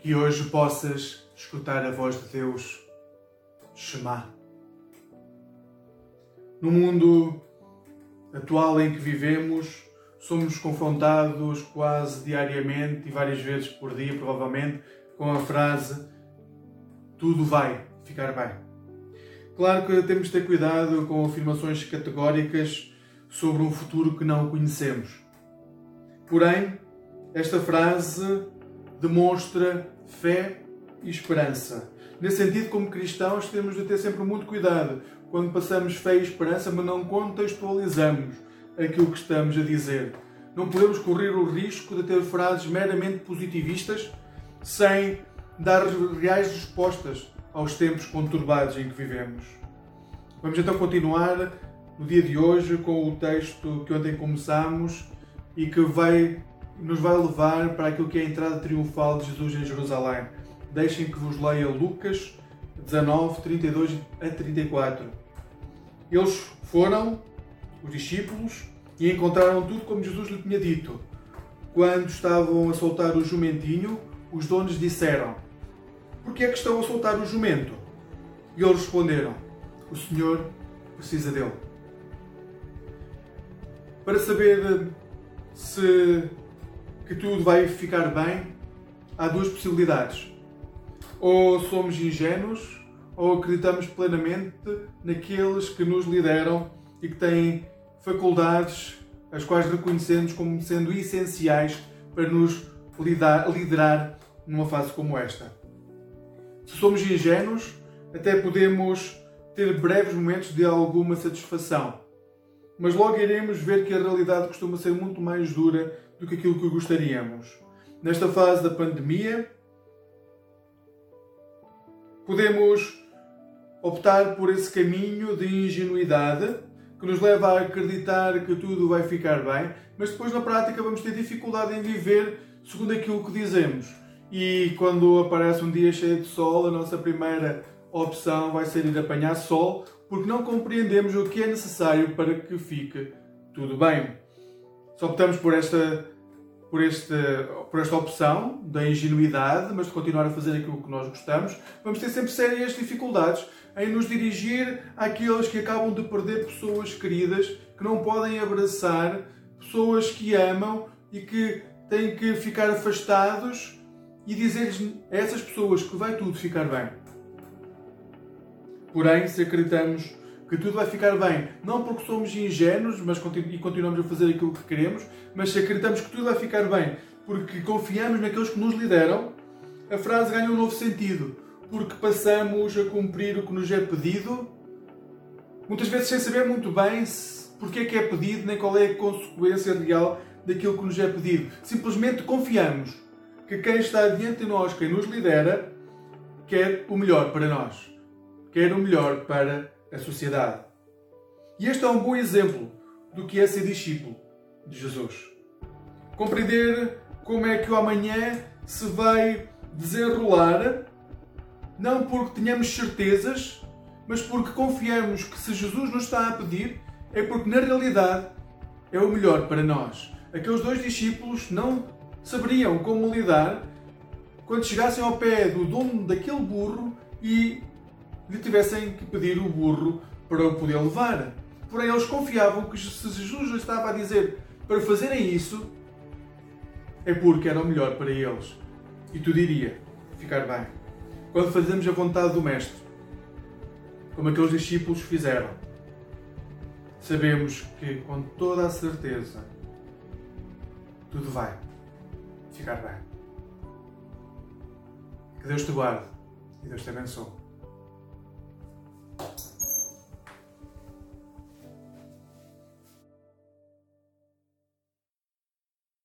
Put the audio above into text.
que hoje possas escutar a voz de Deus, Shema. No mundo atual em que vivemos, somos confrontados quase diariamente e várias vezes por dia, provavelmente, com a frase: Tudo vai ficar bem. Claro que temos de ter cuidado com afirmações categóricas sobre um futuro que não conhecemos. Porém, esta frase demonstra fé e esperança. Nesse sentido, como cristãos, temos de ter sempre muito cuidado quando passamos fé e esperança, mas não contextualizamos aquilo que estamos a dizer. Não podemos correr o risco de ter frases meramente positivistas sem dar reais respostas aos tempos conturbados em que vivemos. Vamos então continuar no dia de hoje com o texto que ontem começamos e que vai, nos vai levar para aquilo que é a entrada triunfal de Jesus em Jerusalém. Deixem que vos leia Lucas 19, 32 a 34. Eles foram, os discípulos, e encontraram tudo como Jesus lhe tinha dito. Quando estavam a soltar o jumentinho, os donos disseram: Por que é que estão a soltar o jumento? E eles responderam: O Senhor precisa dele. Para saber se que tudo vai ficar bem, há duas possibilidades. Ou somos ingênuos, ou acreditamos plenamente naqueles que nos lideram e que têm faculdades as quais reconhecemos como sendo essenciais para nos liderar numa fase como esta. Se somos ingênuos, até podemos ter breves momentos de alguma satisfação, mas logo iremos ver que a realidade costuma ser muito mais dura do que aquilo que gostaríamos. Nesta fase da pandemia, podemos optar por esse caminho de ingenuidade que nos leva a acreditar que tudo vai ficar bem, mas depois na prática vamos ter dificuldade em viver segundo aquilo que dizemos. E quando aparece um dia cheio de sol, a nossa primeira opção vai ser ir apanhar sol, porque não compreendemos o que é necessário para que fique tudo bem. Só optamos por esta, por, este, por esta opção da ingenuidade, mas de continuar a fazer aquilo que nós gostamos, vamos ter sempre sérias dificuldades em nos dirigir àqueles que acabam de perder pessoas queridas, que não podem abraçar, pessoas que amam e que têm que ficar afastados e dizer-lhes a essas pessoas que vai tudo ficar bem. Porém, se acreditamos que tudo vai ficar bem, não porque somos ingênuos mas, e continuamos a fazer aquilo que queremos, mas se acreditamos que tudo vai ficar bem porque confiamos naqueles que nos lideram, a frase ganha um novo sentido porque passamos a cumprir o que nos é pedido, muitas vezes sem saber muito bem porque é que é pedido, nem qual é a consequência real daquilo que nos é pedido. Simplesmente confiamos que quem está diante de nós, quem nos lidera, quer o melhor para nós, quer o melhor para a sociedade. E este é um bom exemplo do que é ser discípulo de Jesus. Compreender como é que o amanhã se vai desenrolar não porque tenhamos certezas, mas porque confiamos que se Jesus nos está a pedir, é porque na realidade é o melhor para nós. Aqueles dois discípulos não saberiam como lidar quando chegassem ao pé do dono daquele burro e lhe tivessem que pedir o burro para o poder levar. Porém, eles confiavam que se Jesus lhes estava a dizer para fazerem isso, é porque era o melhor para eles. E tudo iria ficar bem quando fazemos a vontade do Mestre, como aqueles discípulos fizeram, sabemos que com toda a certeza tudo vai ficar bem. Que Deus te guarde e Deus te abençoe.